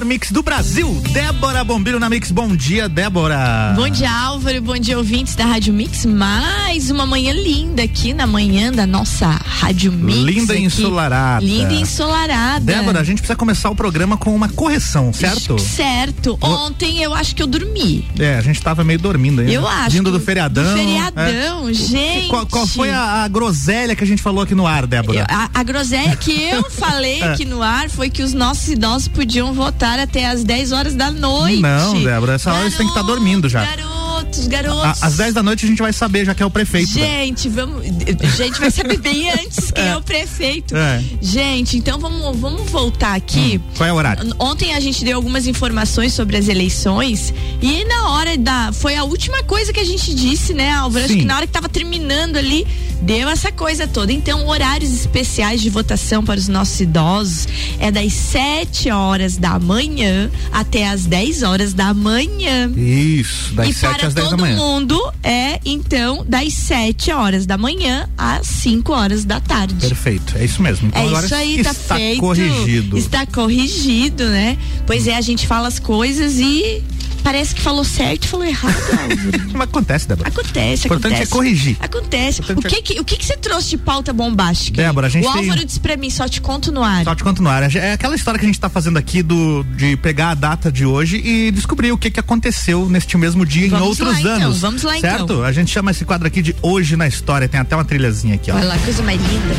Melhor mix do Brasil, Débora Bombilho na Mix. Bom dia, Débora. Bom dia, Álvaro. Bom dia, ouvintes da Rádio Mix. Mais uma manhã linda aqui na manhã da nossa Rádio Mix. Linda e ensolarada. Linda e ensolarada. Débora, a gente precisa começar o programa com uma correção, certo? Certo. Ontem eu acho que eu dormi. É, a gente tava meio dormindo ainda. Eu acho. Vindo do feriadão. Do feriadão, é. gente. Qual, qual, foi a, a, groselha que a gente falou aqui no ar, Débora? Eu, a, a, groselha que eu falei é. aqui no ar foi que os nossos idosos podiam votar até as 10 horas da noite. Não, Débora, essa hora você tem que estar tá dormindo já. Garotos, garotos. Às 10 da noite a gente vai saber, já que é o prefeito. Gente, vamos. A gente vai saber bem antes quem é, é o prefeito. É. Gente, então vamos, vamos voltar aqui. Hum, qual é o horário? Ontem a gente deu algumas informações sobre as eleições e na hora da. Foi a última coisa que a gente disse, né, Álvaro? Acho que na hora que tava terminando ali, deu essa coisa toda. Então, horários especiais de votação para os nossos idosos é das 7 horas da manhã até as 10 horas da manhã. Isso, das 7 às 10 da manhã. todo mundo é, então, das 7 horas da manhã às 5 horas da tarde. Perfeito, é isso mesmo. Então, é isso aí, tá está feito. corrigido. Está corrigido, né? Pois é, a gente fala as coisas e parece que falou certo e falou errado, Mas acontece, Débora. Acontece, O importante acontece. é corrigir. Acontece. O que que, o que que você trouxe de pauta bombástica? Débora, a gente O tem... Álvaro disse pra mim, só te conto no ar. Só te conto no ar. É aquela história que a gente tá fazendo aqui do, de pegar a data de hoje e descobrir o que que aconteceu neste mesmo dia vamos em outros lá, então, anos. vamos lá, certo? então. A gente chama esse quadro aqui de Hoje na História. Tem até uma trilhazinha aqui, ó. Olha lá, coisa mais linda.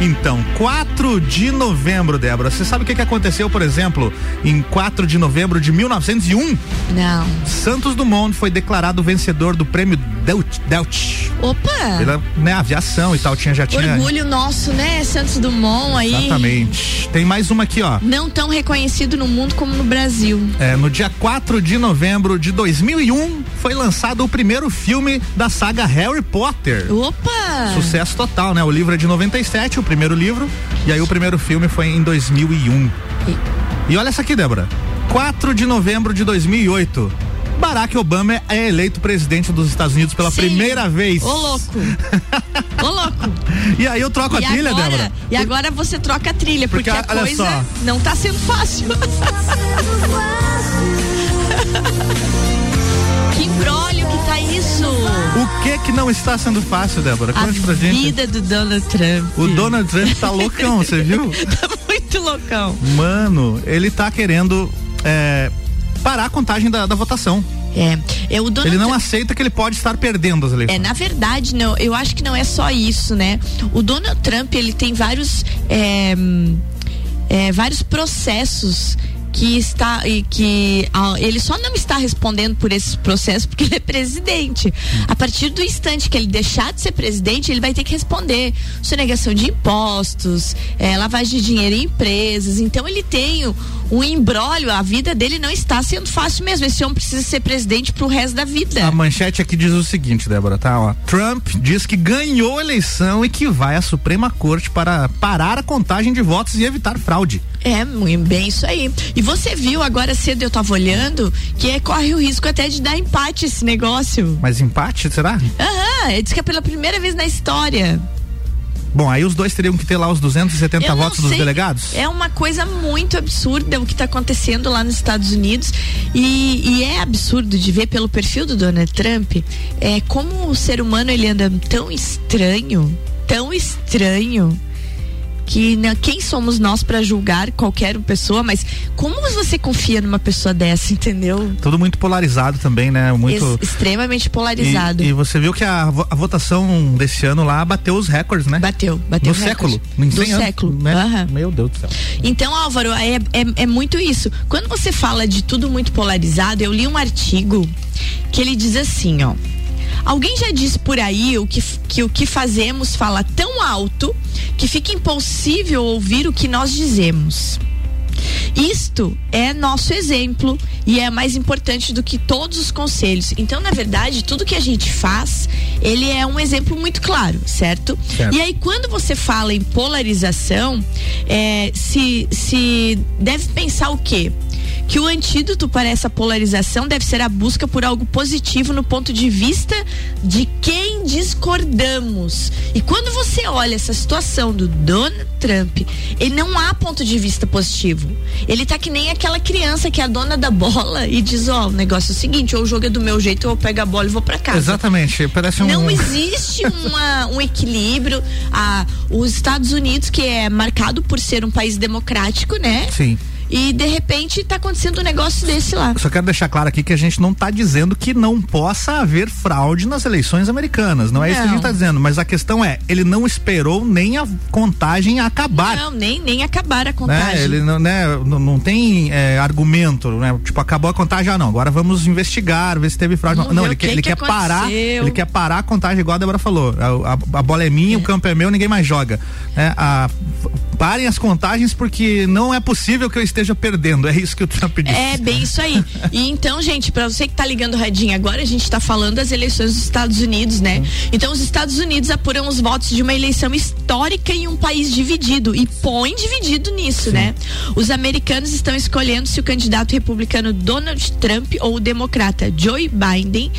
Então, 4 de novembro, Débora. Você sabe o que, que aconteceu, por exemplo, em 4 de novembro de 1901? Não. Santos Dumont foi declarado vencedor do prêmio Delt. Delt Opa! Pela né, aviação e tal, tinha, já tinha. Orgulho nosso, né? Santos Dumont aí. Exatamente. Tem mais uma aqui, ó. Não tão reconhecido no mundo como no Brasil. É, no dia 4 de novembro de 2001 foi lançado o primeiro filme da saga Harry Potter. Opa! Sucesso total, né? O livro é de 97, o primeiro livro, e aí o primeiro filme foi em 2001. E, e olha essa aqui, Débora. 4 de novembro de 2008. Barack Obama é eleito presidente dos Estados Unidos pela Sim. primeira vez. Ô louco. Ô louco. E aí eu troco e a trilha, agora, Débora? E agora você troca a trilha, porque, Porque, a olha coisa só. não tá sendo fácil. que embrólio que tá isso. O que que não está sendo fácil, Débora? A Conte pra gente. vida do Donald Trump. O Donald Trump tá loucão, você viu? tá muito loucão. Mano, ele tá querendo é, parar a contagem da, da votação. É, é o Donald Ele não Trump- aceita que ele pode estar perdendo as É, eleições. na verdade, não, eu acho que não é só isso, né? O Donald Trump, ele tem vários, é, hum, é, vários processos que está e que ah, ele só não está respondendo por esses processos porque ele é presidente. A partir do instante que ele deixar de ser presidente, ele vai ter que responder sonegação de impostos, é, lavagem de dinheiro em empresas. Então ele tem um embrólio, a vida dele não está sendo fácil mesmo. Esse homem precisa ser presidente pro resto da vida. A manchete aqui diz o seguinte, Débora, tá? Ó, Trump diz que ganhou a eleição e que vai à Suprema Corte para parar a contagem de votos e evitar fraude. É, muito bem isso aí. E você viu agora cedo, eu tava olhando, que é, corre o risco até de dar empate esse negócio. Mas empate, será? Aham, ele diz que é pela primeira vez na história. Bom, aí os dois teriam que ter lá os 270 Eu votos dos delegados? É uma coisa muito absurda o que está acontecendo lá nos Estados Unidos. E, e é absurdo de ver pelo perfil do Donald Trump é, como o ser humano ele anda tão estranho, tão estranho. Que né, quem somos nós para julgar qualquer pessoa, mas como você confia numa pessoa dessa, entendeu? Tudo muito polarizado também, né? Muito. Ex- extremamente polarizado. E, e você viu que a, a votação desse ano lá bateu os recordes, né? Bateu, bateu no século. No Do 100 anos, século. Né? Aham. Meu Deus do céu. Então, Álvaro, é, é, é muito isso. Quando você fala de tudo muito polarizado, eu li um artigo que ele diz assim, ó. Alguém já disse por aí o que, que o que fazemos fala tão alto que fica impossível ouvir o que nós dizemos. Isto é nosso exemplo e é mais importante do que todos os conselhos. Então, na verdade, tudo que a gente faz, ele é um exemplo muito claro, certo? certo. E aí, quando você fala em polarização, é, se, se deve pensar o quê? Que o antídoto para essa polarização deve ser a busca por algo positivo no ponto de vista de quem discordamos. E quando você olha essa situação do Donald Trump, ele não há ponto de vista positivo. Ele tá que nem aquela criança que é a dona da bola e diz, ó, oh, o negócio é o seguinte, ou o jogo é do meu jeito, ou eu pego a bola e vou para casa. Exatamente, parece um... Não existe uma, um equilíbrio. Ah, os Estados Unidos, que é marcado por ser um país democrático, né? Sim e de repente está acontecendo um negócio desse lá. Só quero deixar claro aqui que a gente não está dizendo que não possa haver fraude nas eleições americanas. Não é não. isso que a gente está dizendo. Mas a questão é, ele não esperou nem a contagem acabar. Não, nem, nem acabar a né? contagem. Né? Ele não, né, não, não tem é, argumento, né? Tipo, acabou a contagem, ah não, agora vamos investigar, ver se teve fraude. Não, não ele, quer, ele que quer parar. Ele quer parar a contagem, igual a Débora falou. A, a, a bola é minha, é. o campo é meu, ninguém mais joga. É, a, parem as contagens porque não é possível que eu esteja perdendo. É isso que o Trump disse. É bem isso aí. e então, gente, para você que tá ligando o radinho agora, a gente está falando das eleições dos Estados Unidos, né? Então, os Estados Unidos apuram os votos de uma eleição histórica em um país dividido e põe dividido nisso, Sim. né? Os americanos estão escolhendo se o candidato republicano Donald Trump ou o democrata Joe Biden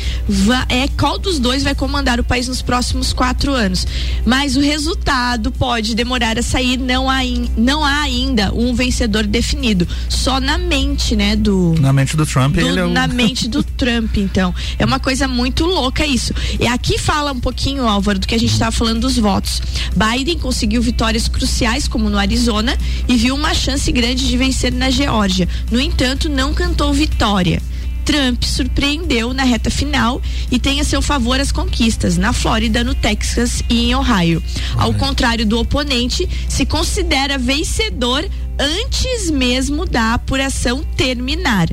é qual dos dois vai comandar o país nos próximos quatro anos. Mas o resultado pode demorar a sair, não há, não há ainda um vencedor definido só na mente, né? Do. Na mente do Trump, do, ele é o... Na mente do Trump, então. É uma coisa muito louca isso. E aqui fala um pouquinho, Álvaro, do que a gente estava falando dos votos. Biden conseguiu vitórias cruciais, como no Arizona, e viu uma chance grande de vencer na Geórgia. No entanto, não cantou vitória. Trump surpreendeu na reta final e tem a seu favor as conquistas na Flórida, no Texas e em Ohio. Ao contrário do oponente, se considera vencedor antes mesmo da apuração terminar.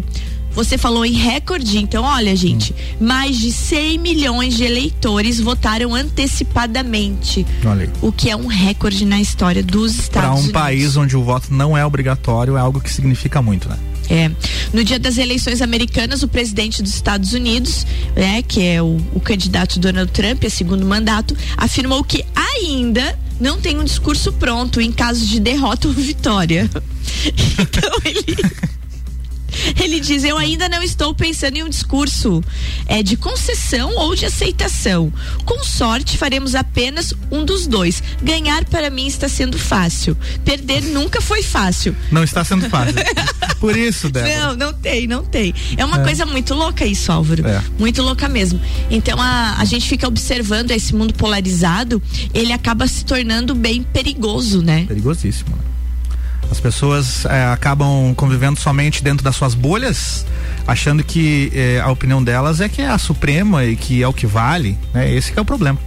Você falou em recorde, então olha, gente, hum. mais de 100 milhões de eleitores votaram antecipadamente. Olha. O que é um recorde na história dos Estados Unidos. Para um país onde o voto não é obrigatório, é algo que significa muito, né? É. No dia das eleições americanas, o presidente dos Estados Unidos, né, que é o, o candidato Donald Trump, é segundo mandato, afirmou que ainda não tem um discurso pronto em caso de derrota ou vitória. Então ele ele diz: Eu ainda não estou pensando em um discurso é, de concessão ou de aceitação. Com sorte, faremos apenas um dos dois. Ganhar para mim está sendo fácil. Perder nunca foi fácil. Não está sendo fácil. Por isso, Débora. Não, não tem, não tem. É uma é. coisa muito louca isso, Álvaro. É. Muito louca mesmo. Então a, a gente fica observando esse mundo polarizado, ele acaba se tornando bem perigoso, né? Perigosíssimo, né? As pessoas é, acabam convivendo somente dentro das suas bolhas, achando que é, a opinião delas é que é a suprema e que é o que vale. Né? Esse é o problema.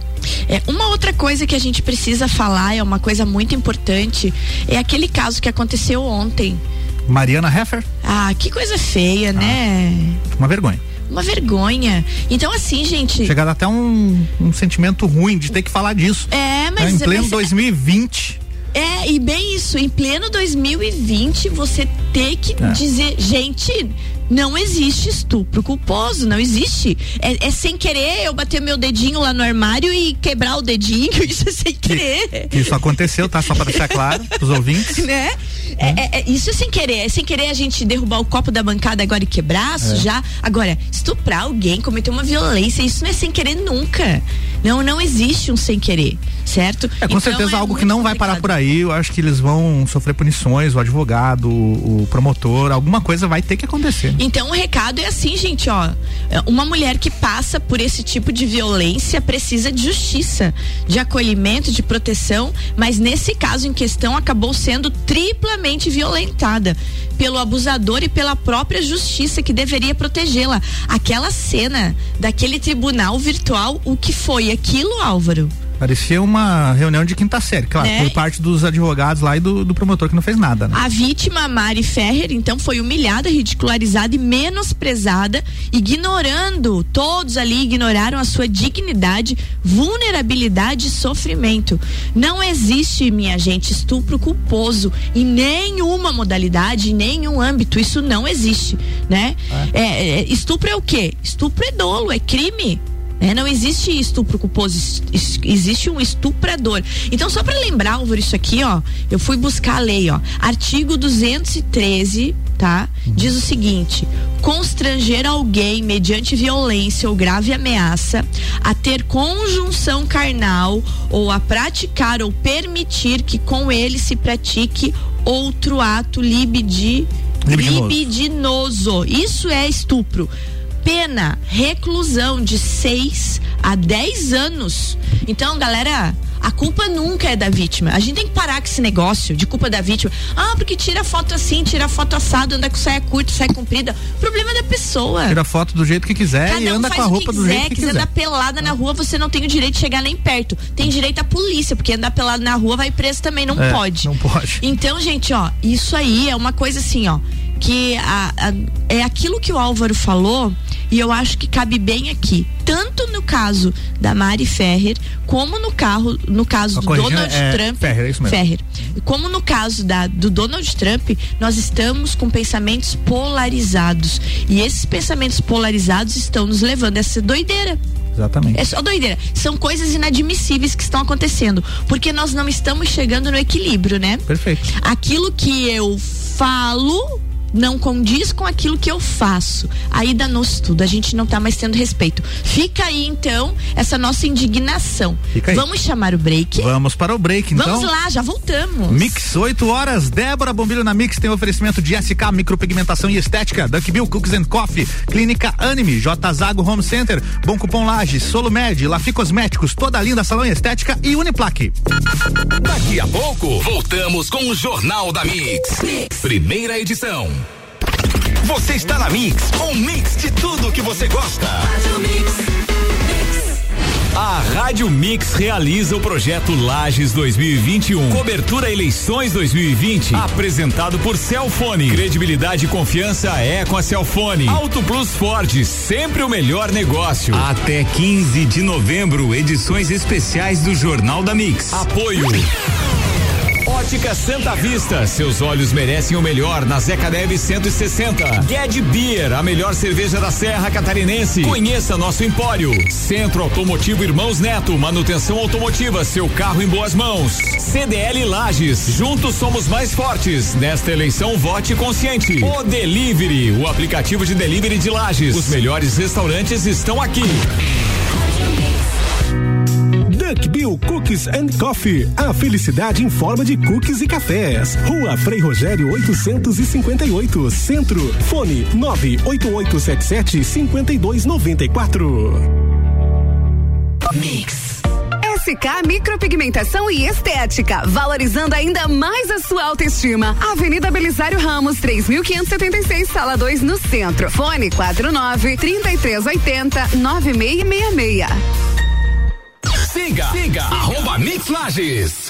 É, uma outra coisa que a gente precisa falar, é uma coisa muito importante, é aquele caso que aconteceu ontem. Mariana Heffer? Ah, que coisa feia, ah, né? Uma vergonha uma vergonha. Então, assim, gente. Chegado até um, um sentimento ruim de ter que falar disso. É, mas. Né? Em pleno mas, 2020. É, e bem isso, em pleno 2020, você ter que é. dizer, gente, não existe estupro culposo, não existe. É, é, sem querer eu bater meu dedinho lá no armário e quebrar o dedinho, isso é sem querer. Que, isso aconteceu, tá? Só para deixar claro os ouvintes. Né? É, é, é, isso é sem querer, é sem querer a gente derrubar o copo da bancada agora e quebrar, é. já. Agora, estuprar alguém, cometer uma violência, isso não é sem querer nunca. Não, não existe um sem querer, certo? É com então, certeza é algo que não complicado. vai parar por aí. Eu acho que eles vão sofrer punições, o advogado, o, o promotor, alguma coisa vai ter que acontecer. Então o recado é assim, gente, ó. Uma mulher que passa por esse tipo de violência precisa de justiça, de acolhimento, de proteção, mas nesse caso em questão acabou sendo triplamente violentada pelo abusador e pela própria justiça que deveria protegê-la. Aquela cena daquele tribunal virtual, o que foi aquilo, Álvaro? Parecia uma reunião de quinta série, claro, né? por parte dos advogados lá e do, do promotor que não fez nada. Né? A vítima, Mari Ferrer, então foi humilhada, ridicularizada e menosprezada, ignorando, todos ali ignoraram a sua dignidade, vulnerabilidade e sofrimento. Não existe, minha gente, estupro culposo em nenhuma modalidade, em nenhum âmbito. Isso não existe, né? É. É, é, estupro é o quê? Estupro é dolo, é crime. É, não existe estupro culposo, existe um estuprador. Então, só para lembrar, Álvaro, isso aqui, ó, eu fui buscar a lei, ó. Artigo 213, tá? Diz o seguinte: constranger alguém mediante violência ou grave ameaça a ter conjunção carnal ou a praticar ou permitir que com ele se pratique outro ato libidi, libidinoso. libidinoso. Isso é estupro pena reclusão de 6 a 10 anos. Então, galera, a culpa nunca é da vítima. A gente tem que parar com esse negócio de culpa da vítima. Ah, porque tira foto assim, tira foto assado, anda com saia curta, saia comprida. Problema da pessoa. Tira foto do jeito que quiser Cada e anda um com a roupa quiser, do jeito que quiser. andar pelada na rua, você não tem o direito de chegar nem perto. Tem direito à polícia, porque andar pelado na rua vai preso também, não é, pode. Não pode. Então, gente, ó, isso aí é uma coisa assim, ó, que a, a, é aquilo que o Álvaro falou e eu acho que cabe bem aqui, tanto no caso da Mari Ferrer, como no carro, no caso do Donald é Trump, Ferrer, é isso mesmo. Ferrer, como no caso da, do Donald Trump, nós estamos com pensamentos polarizados e esses pensamentos polarizados estão nos levando a essa doideira. Exatamente. É só doideira. São coisas inadmissíveis que estão acontecendo. Porque nós não estamos chegando no equilíbrio, né? Perfeito. Aquilo que eu falo não condiz com aquilo que eu faço. Aí danou-se tudo, a gente não está mais tendo respeito. Fica aí então essa nossa indignação. Vamos chamar o break? Vamos para o break então. Vamos lá, já voltamos. Mix 8 horas, Débora Bombilho na Mix tem oferecimento de SK Micropigmentação e Estética, Duck Cookies and Coffee, Clínica Anime, J Zago Home Center, Bom Cupom Lages, Solumed, Lafi Cosméticos, Toda Linda Salão e Estética e Uniplaque. Daqui a pouco, voltamos com o Jornal da mix. mix. Primeira edição. Você está na Mix, um mix de tudo que você gosta. A Rádio Mix realiza o projeto Lages 2021. Cobertura Eleições 2020. Apresentado por Celfone. Credibilidade e confiança é com a Celfone. Auto Plus Ford, sempre o melhor negócio. Até 15 de novembro, edições especiais do Jornal da Mix. Apoio. Ótica Santa Vista, seus olhos merecem o melhor na Zeca Neve 160. Ged Beer, a melhor cerveja da Serra Catarinense. Conheça nosso empório. Centro Automotivo Irmãos Neto, manutenção automotiva, seu carro em boas mãos. CDL Lages, juntos somos mais fortes. Nesta eleição, vote consciente. O Delivery, o aplicativo de delivery de Lages. Os melhores restaurantes estão aqui. Duck Bill Cookies and Coffee. A felicidade em forma de cookies e cafés. Rua Frei Rogério 858, Centro. Fone 98877 5294. Mix. SK Micropigmentação e Estética, valorizando ainda mais a sua autoestima. Avenida Belisário Ramos, 3576, sala 2, no centro. Fone 49 3380 9666. Siga, siga, arroba Mix Lages.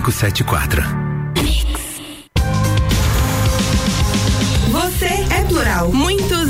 574. Você é plural, muitos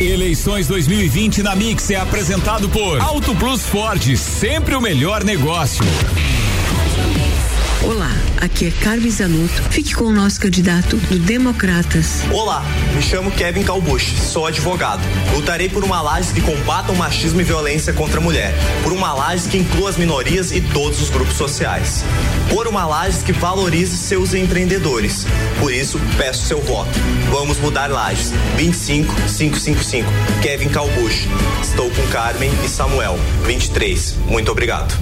Eleições 2020 na Mix é apresentado por Auto Plus Ford, sempre o melhor negócio. Olá, aqui é Carmen Zanotto. Fique com o nosso candidato do Democratas. Olá, me chamo Kevin Calbucci, sou advogado. Lutarei por uma laje que combata o machismo e violência contra a mulher, por uma laje que inclua as minorias e todos os grupos sociais, por uma laje que valorize seus empreendedores. Por isso, peço seu voto. Vamos mudar lajes. 25 555. Kevin Calbucci. Estou com Carmen e Samuel. 23. Muito obrigado.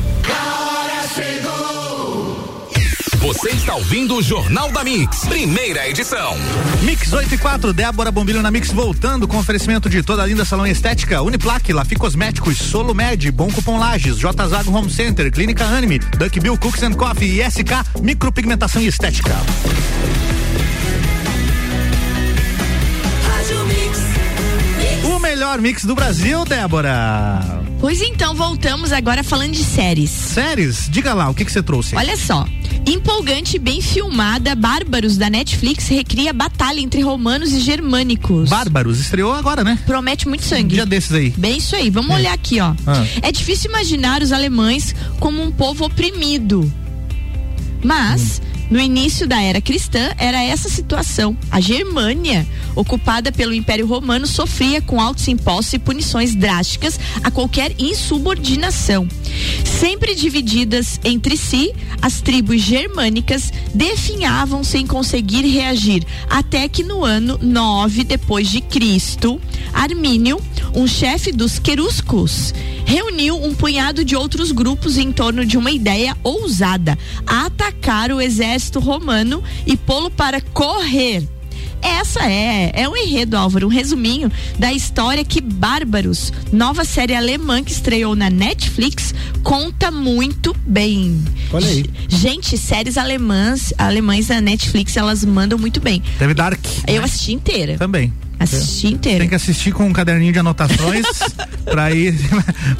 Você está ouvindo o Jornal da Mix, primeira edição. Mix 8 e 4, Débora Bombilho na Mix voltando com oferecimento de toda a linda salão estética, Uniplaque, Lafi Cosméticos, Solo Med, Bom Cupom Lages, J Zago Home Center, Clínica Anime, Duck Bill Cooks and Coffee e SK Micropigmentação e Estética. O melhor mix do Brasil, Débora. Pois então, voltamos agora falando de séries. Séries? Diga lá, o que que você trouxe? Olha só. Empolgante e bem filmada, Bárbaros da Netflix recria batalha entre romanos e germânicos. Bárbaros, estreou agora, né? Promete muito sangue. Dia desses aí. Bem isso aí. Vamos olhar aqui, ó. Ah. É difícil imaginar os alemães como um povo oprimido. Mas, no início da era cristã, era essa situação. A Germânia, ocupada pelo Império Romano, sofria com altos impostos e punições drásticas a qualquer insubordinação. Sempre divididas entre si, as tribos germânicas definhavam sem conseguir reagir, até que no ano 9 depois de Cristo, Armínio, um chefe dos queruscos, reuniu um punhado de outros grupos em torno de uma ideia ousada: atacar o exército romano e pô-lo para correr. Essa é, é um enredo, Álvaro, um resuminho da história que Bárbaros, nova série alemã que estreou na Netflix, conta muito bem. Olha aí. Gente, séries alemãs, alemães da Netflix, elas mandam muito bem. Teve Dark. Eu assisti inteira. Também. Assisti inteira. Tem que assistir com um caderninho de anotações pra ir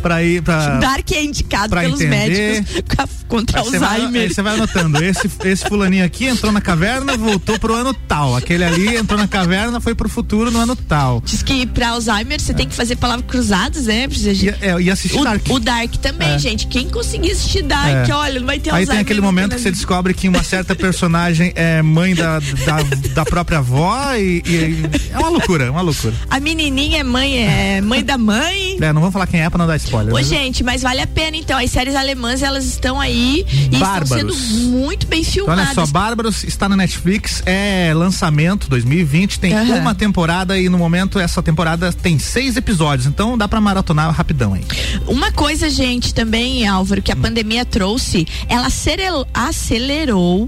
pra ir pra Dark é indicado pelos entender. médicos contra Aí vai, Alzheimer. aí você vai anotando. Esse, esse fulaninho aqui entrou na caverna, voltou pro ano tal. Aquele ali entrou na caverna, foi pro futuro no ano tal. Diz que pra Alzheimer você tem que fazer palavras cruzadas, né? Precisa de- E, é, e assistir o, Dark. o Dark também, É. gente. Quem conseguir assistir Dark, É. olha, não vai ter Aí Alzheimer. tem aquele momento que você descobre que uma certa personagem é mãe da, da, da própria avó e, e- é uma loucura, uma loucura. A menininha é mãe, é mãe da mãe. É, não vou falar quem é pra não dar spoiler. Ô, mas- gente, mas vale a pena então. As séries alemãs, elas estão aí e Bárbaros. estão sendo muito bem Então, filmadas. olha só, Bárbaros está na Netflix, é lançamento 2020, tem Aham. uma temporada e no momento essa temporada tem seis episódios, então dá pra maratonar rapidão aí. Uma coisa, gente, também, Álvaro, que a pandemia trouxe, ela acelerou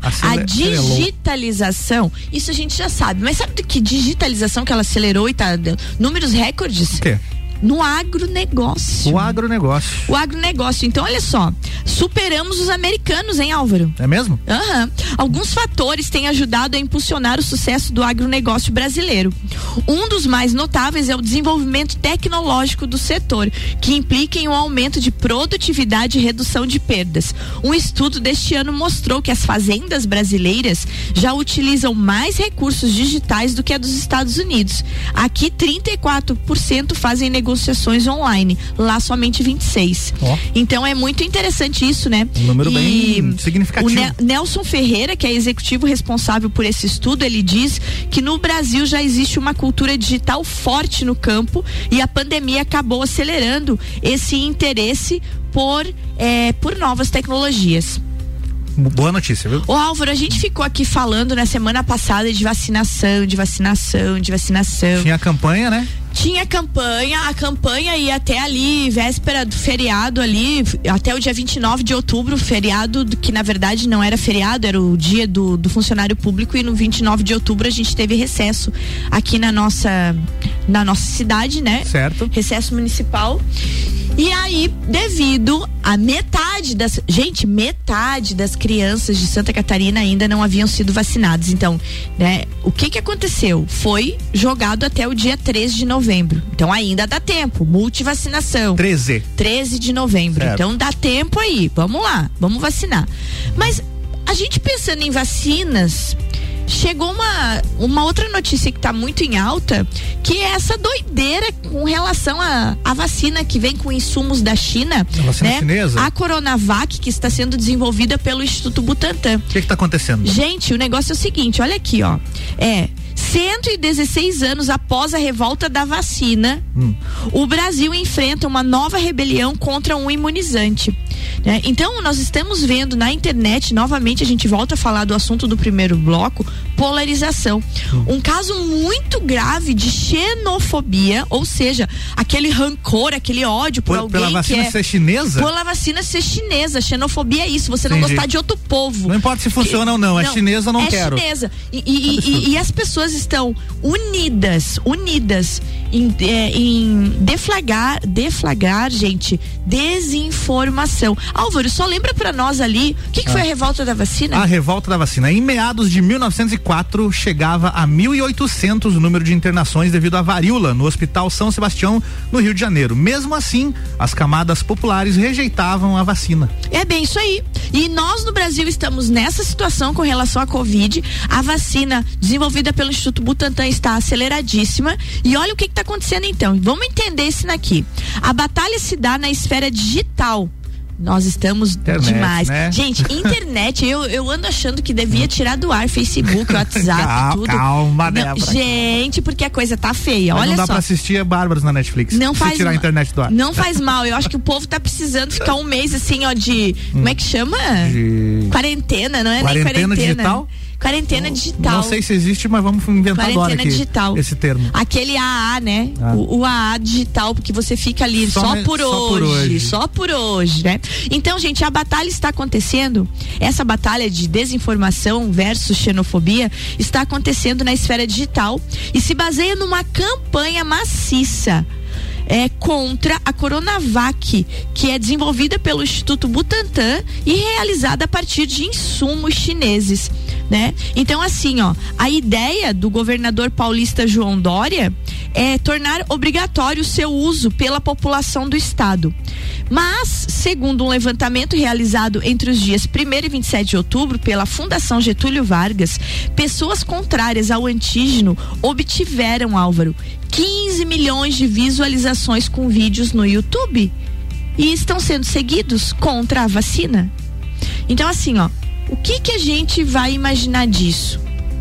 Acele- a acelerou. digitalização. Isso a gente já sabe. Mas sabe do que digitalização que ela acelerou e tá números recordes? O quê? No agronegócio. O agronegócio. O agronegócio. Então, olha só. Superamos os americanos, hein, Álvaro? É mesmo? Aham. Alguns fatores têm ajudado a impulsionar o sucesso do agronegócio brasileiro. Um dos mais notáveis é o desenvolvimento tecnológico do setor, que implica em um aumento de produtividade e redução de perdas. Um estudo deste ano mostrou que as fazendas brasileiras já utilizam mais recursos digitais do que a dos Estados Unidos. Aqui, 34% fazem negociações online, lá somente 26. Ó. Então é muito interessante isso, né? Um número E bem significativo. O Ne- Nelson Ferreira, que é executivo responsável por esse estudo, ele diz que no Brasil já existe uma cultura digital forte no campo e a pandemia acabou acelerando esse interesse por, eh, por novas tecnologias. Boa notícia, viu? Ô Álvaro, a gente ficou aqui falando na semana passada de vacinação, de vacinação, de vacinação. Tinha a campanha, né? Tinha campanha, a campanha ia até ali, véspera do feriado ali, até o dia 29 de outubro, feriado do- que na verdade não era feriado, era o dia do, do funcionário público e no 29 de outubro a gente teve recesso aqui na nossa na nossa cidade, né? Certo. Recesso municipal. E aí, devido a metade das. Gente, metade das crianças de Santa Catarina ainda não haviam sido vacinadas. Então, né, o que que aconteceu? Foi jogado até o dia 13 de novembro. Então ainda dá tempo. Multivacinação. 13. 13 de novembro. Certo. Então dá tempo aí. Vamos lá, vamos vacinar. Mas a gente pensando em vacinas, chegou uma, uma outra notícia que está muito em alta, que é essa doideira com relação à à vacina que vem com insumos da China. A vacina né? chinesa? A Coronavac, que está sendo desenvolvida pelo Instituto Butantan. O que está acontecendo? Gente, o negócio é o seguinte, olha aqui, ó. É 116 anos após a revolta da vacina, o Brasil enfrenta uma nova rebelião contra um imunizante. Né? Então, nós estamos vendo na internet, novamente a gente volta a falar do assunto do primeiro bloco, polarização. Um caso muito grave de xenofobia, ou seja, aquele rancor, aquele ódio por, Por- alguém pela vacina que é, ser chinesa? Pela vacina ser chinesa. Xenofobia é isso, você não Entendi. gostar de outro povo. Não importa se funciona ou não, é chinesa, eu não é quero. chinesa. E, e- e- e as pessoas estão unidas, unidas em, é, em deflagrar, deflagrar, gente, desinformação. Álvaro, só lembra pra nós ali, o que, que foi Ah. a revolta da vacina? A revolta da vacina. Em meados de 1904, chegava a 1.800 o número de internações devido à varíola no Hospital São Sebastião, no Rio de Janeiro. Mesmo assim, as camadas populares rejeitavam a vacina. É bem isso aí. E nós no Brasil estamos nessa situação com relação à Covid. A vacina desenvolvida pelo Instituto Butantan está aceleradíssima. E olha o que está acontecendo então. Vamos entender isso aqui. A batalha se dá na esfera digital. Nós estamos Internet, demais. né? Gente, internet, eu, eu ando achando que devia tirar do ar Facebook, WhatsApp, Calma, tudo. calma, Não, gente, porque a coisa tá feia. Mas olha não dá só. pra assistir Bárbaros na Netflix. Não faz tirar a internet do ar. Não faz mal. Eu acho que o povo tá precisando ficar um mês assim, ó, de. Como é que chama? De- Quarentena, não é Quarentena nem quarentena. digital? Quarentena digital. Não sei se existe, mas vamos inventar agora Quarentena aqui digital. esse termo. Aquele AA, né? Ah. O, o AA digital, porque você fica ali Só só, por, só por hoje, hoje. Só por hoje, né? Então, gente, a batalha está acontecendo. Essa batalha de desinformação versus xenofobia está acontecendo na esfera digital e se baseia numa campanha maciça. É, contra a Coronavac, que é desenvolvida pelo Instituto Butantan e realizada a partir de insumos chineses, né? Então assim, ó, a ideia do governador paulista João Dória é tornar obrigatório o seu uso pela população do estado. Mas, segundo um levantamento realizado entre os dias 1 e 27 de outubro pela Fundação Getúlio Vargas, pessoas contrárias ao antígeno obtiveram, Álvaro, 15 milhões de visualizações com vídeos no YouTube e estão sendo seguidos contra a vacina. Então, assim, ó, o que que a gente vai imaginar disso?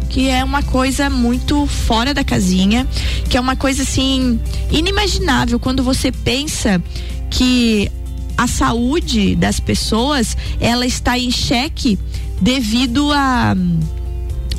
Que é uma coisa muito fora da casinha, que é uma coisa assim inimaginável quando você pensa que a saúde das pessoas ela está em xeque devido a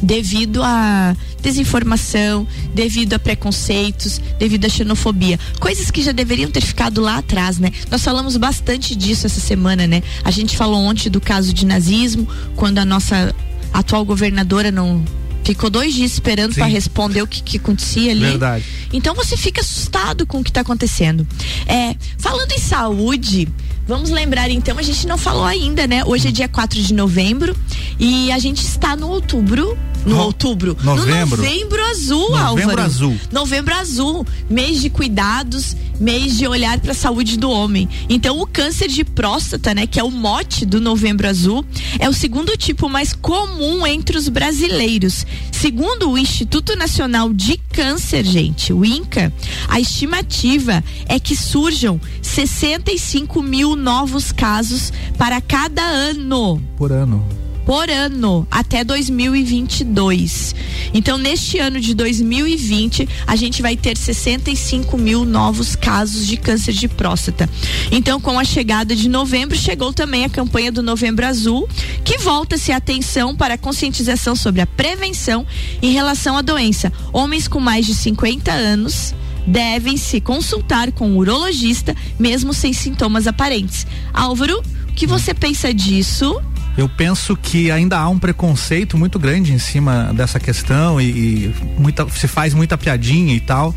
devido a desinformação, devido a preconceitos, devido a xenofobia, coisas que já deveriam ter ficado lá atrás, né? Nós falamos bastante disso essa semana, né? A gente falou ontem do caso de nazismo, quando a nossa atual governadora não ficou dois dias esperando para responder o que, que acontecia ali. Verdade. Então você fica assustado com o que está acontecendo. É, falando em saúde, vamos lembrar então, a gente não falou ainda, né? Hoje é dia 4 de novembro e a gente está no outubro. No outubro. novembro. No novembro azul, Novembro Álvaro. azul. Novembro azul. Mês de cuidados, mês de olhar para a saúde do homem. Então, o câncer de próstata, né, que é o mote do Novembro Azul, é o segundo tipo mais comum entre os brasileiros. Segundo o Instituto Nacional de Câncer, gente, o INCA, a estimativa é que surjam 65 mil novos casos para cada ano Por ano. Por ano até 2022. Então, neste ano de 2020, a gente vai ter 65 mil novos casos de câncer de próstata. Então, com a chegada de novembro, chegou também a campanha do Novembro Azul, que volta-se a atenção para a conscientização sobre a prevenção em relação à doença. Homens com mais de 50 anos devem se consultar com o urologista, mesmo sem sintomas aparentes. Álvaro, o que você pensa disso? Eu penso que ainda há um preconceito muito grande em cima dessa questão e, e muita, se faz muita piadinha e tal.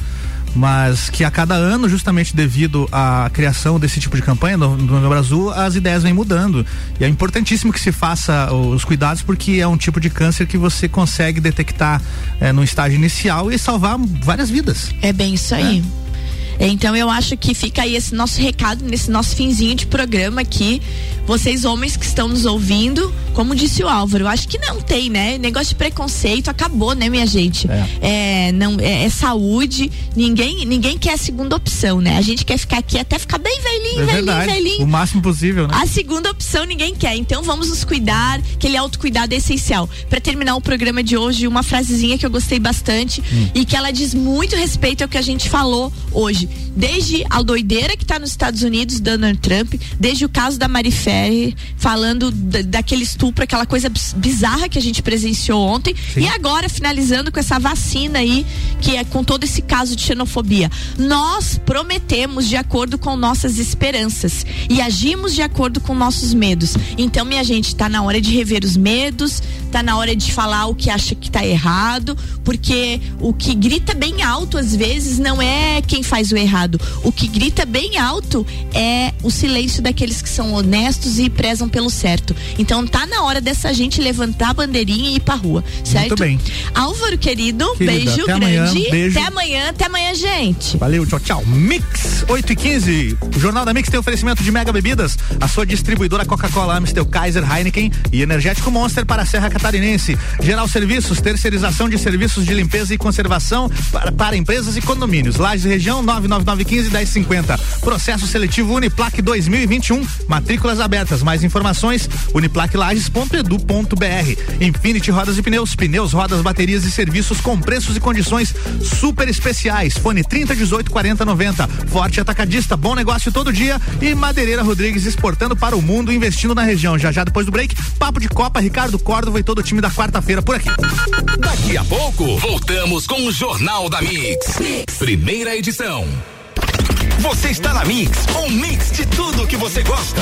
Mas que a cada ano, justamente devido à criação desse tipo de campanha no, no Novembro Azul, as ideias vêm mudando. E é importantíssimo que se faça os cuidados, porque é um tipo de câncer que você consegue detectar eh, no estágio inicial e salvar várias vidas. É bem isso aí. Então eu acho que fica aí esse nosso recado nesse nosso finzinho de programa aqui. Vocês homens que estão nos ouvindo, como disse o Álvaro, eu acho que não tem, né? Negócio de preconceito acabou, né, minha gente? É, não é, é saúde. Ninguém ninguém quer a segunda opção, né? A gente quer ficar aqui até ficar bem velhinho, É velhinho, verdade. velhinho. O máximo possível, né? A segunda opção ninguém quer. Então vamos nos cuidar, aquele autocuidado é essencial. Pra terminar o programa de hoje, uma frasezinha que eu gostei bastante e que ela diz muito respeito ao que a gente falou hoje. Desde a doideira que tá nos Estados Unidos, Donald Trump, desde o caso da Mari Ferrer, falando da- daquele estupro, aquela coisa bizarra que a gente presenciou ontem. E agora, finalizando com essa vacina aí, que é com todo esse caso de xenofobia. Nós prometemos de acordo com nossas esperanças e agimos de acordo com nossos medos. Então, minha gente, tá na hora de rever os medos, tá na hora de falar o que acha que tá errado, porque o que grita bem alto às vezes não é quem faz o errado. O que grita bem alto é o silêncio daqueles que são honestos e prezam pelo certo. Então tá na hora dessa gente levantar a bandeirinha e ir pra rua, certo? bem. Álvaro, querido, Querida, beijo até amanhã, grande. beijo. Até amanhã, até amanhã, gente. Valeu, tchau, tchau. Mix 8 e 15. O Jornal da Mix tem oferecimento de Mega Bebidas, a sua distribuidora Coca-Cola, Amstel, Kaiser, Heineken e Energético Monster para a Serra Catarinense. Geral Serviços, terceirização de serviços de limpeza e conservação para, para empresas e condomínios. Lages Região 99915 1050. Processo seletivo Uniplac 2021. Matrículas abertas. Mais informações uniplaclages.edu.br. Infinity Rodas e Pneus, pneus, rodas, baterias e serviços com preços e condições super especiais. Fone 30 18 40 90. Forte Atacadista, bom negócio todo dia e Madeireira Rodrigues exportando para o mundo, investindo na região. Já já depois do break, papo de Copa, Ricardo Córdova e todo o time da quarta-feira por aqui. Daqui a pouco, voltamos com o Jornal da Mix. Primeira edição. Você está na Mix, um mix de tudo que você gosta.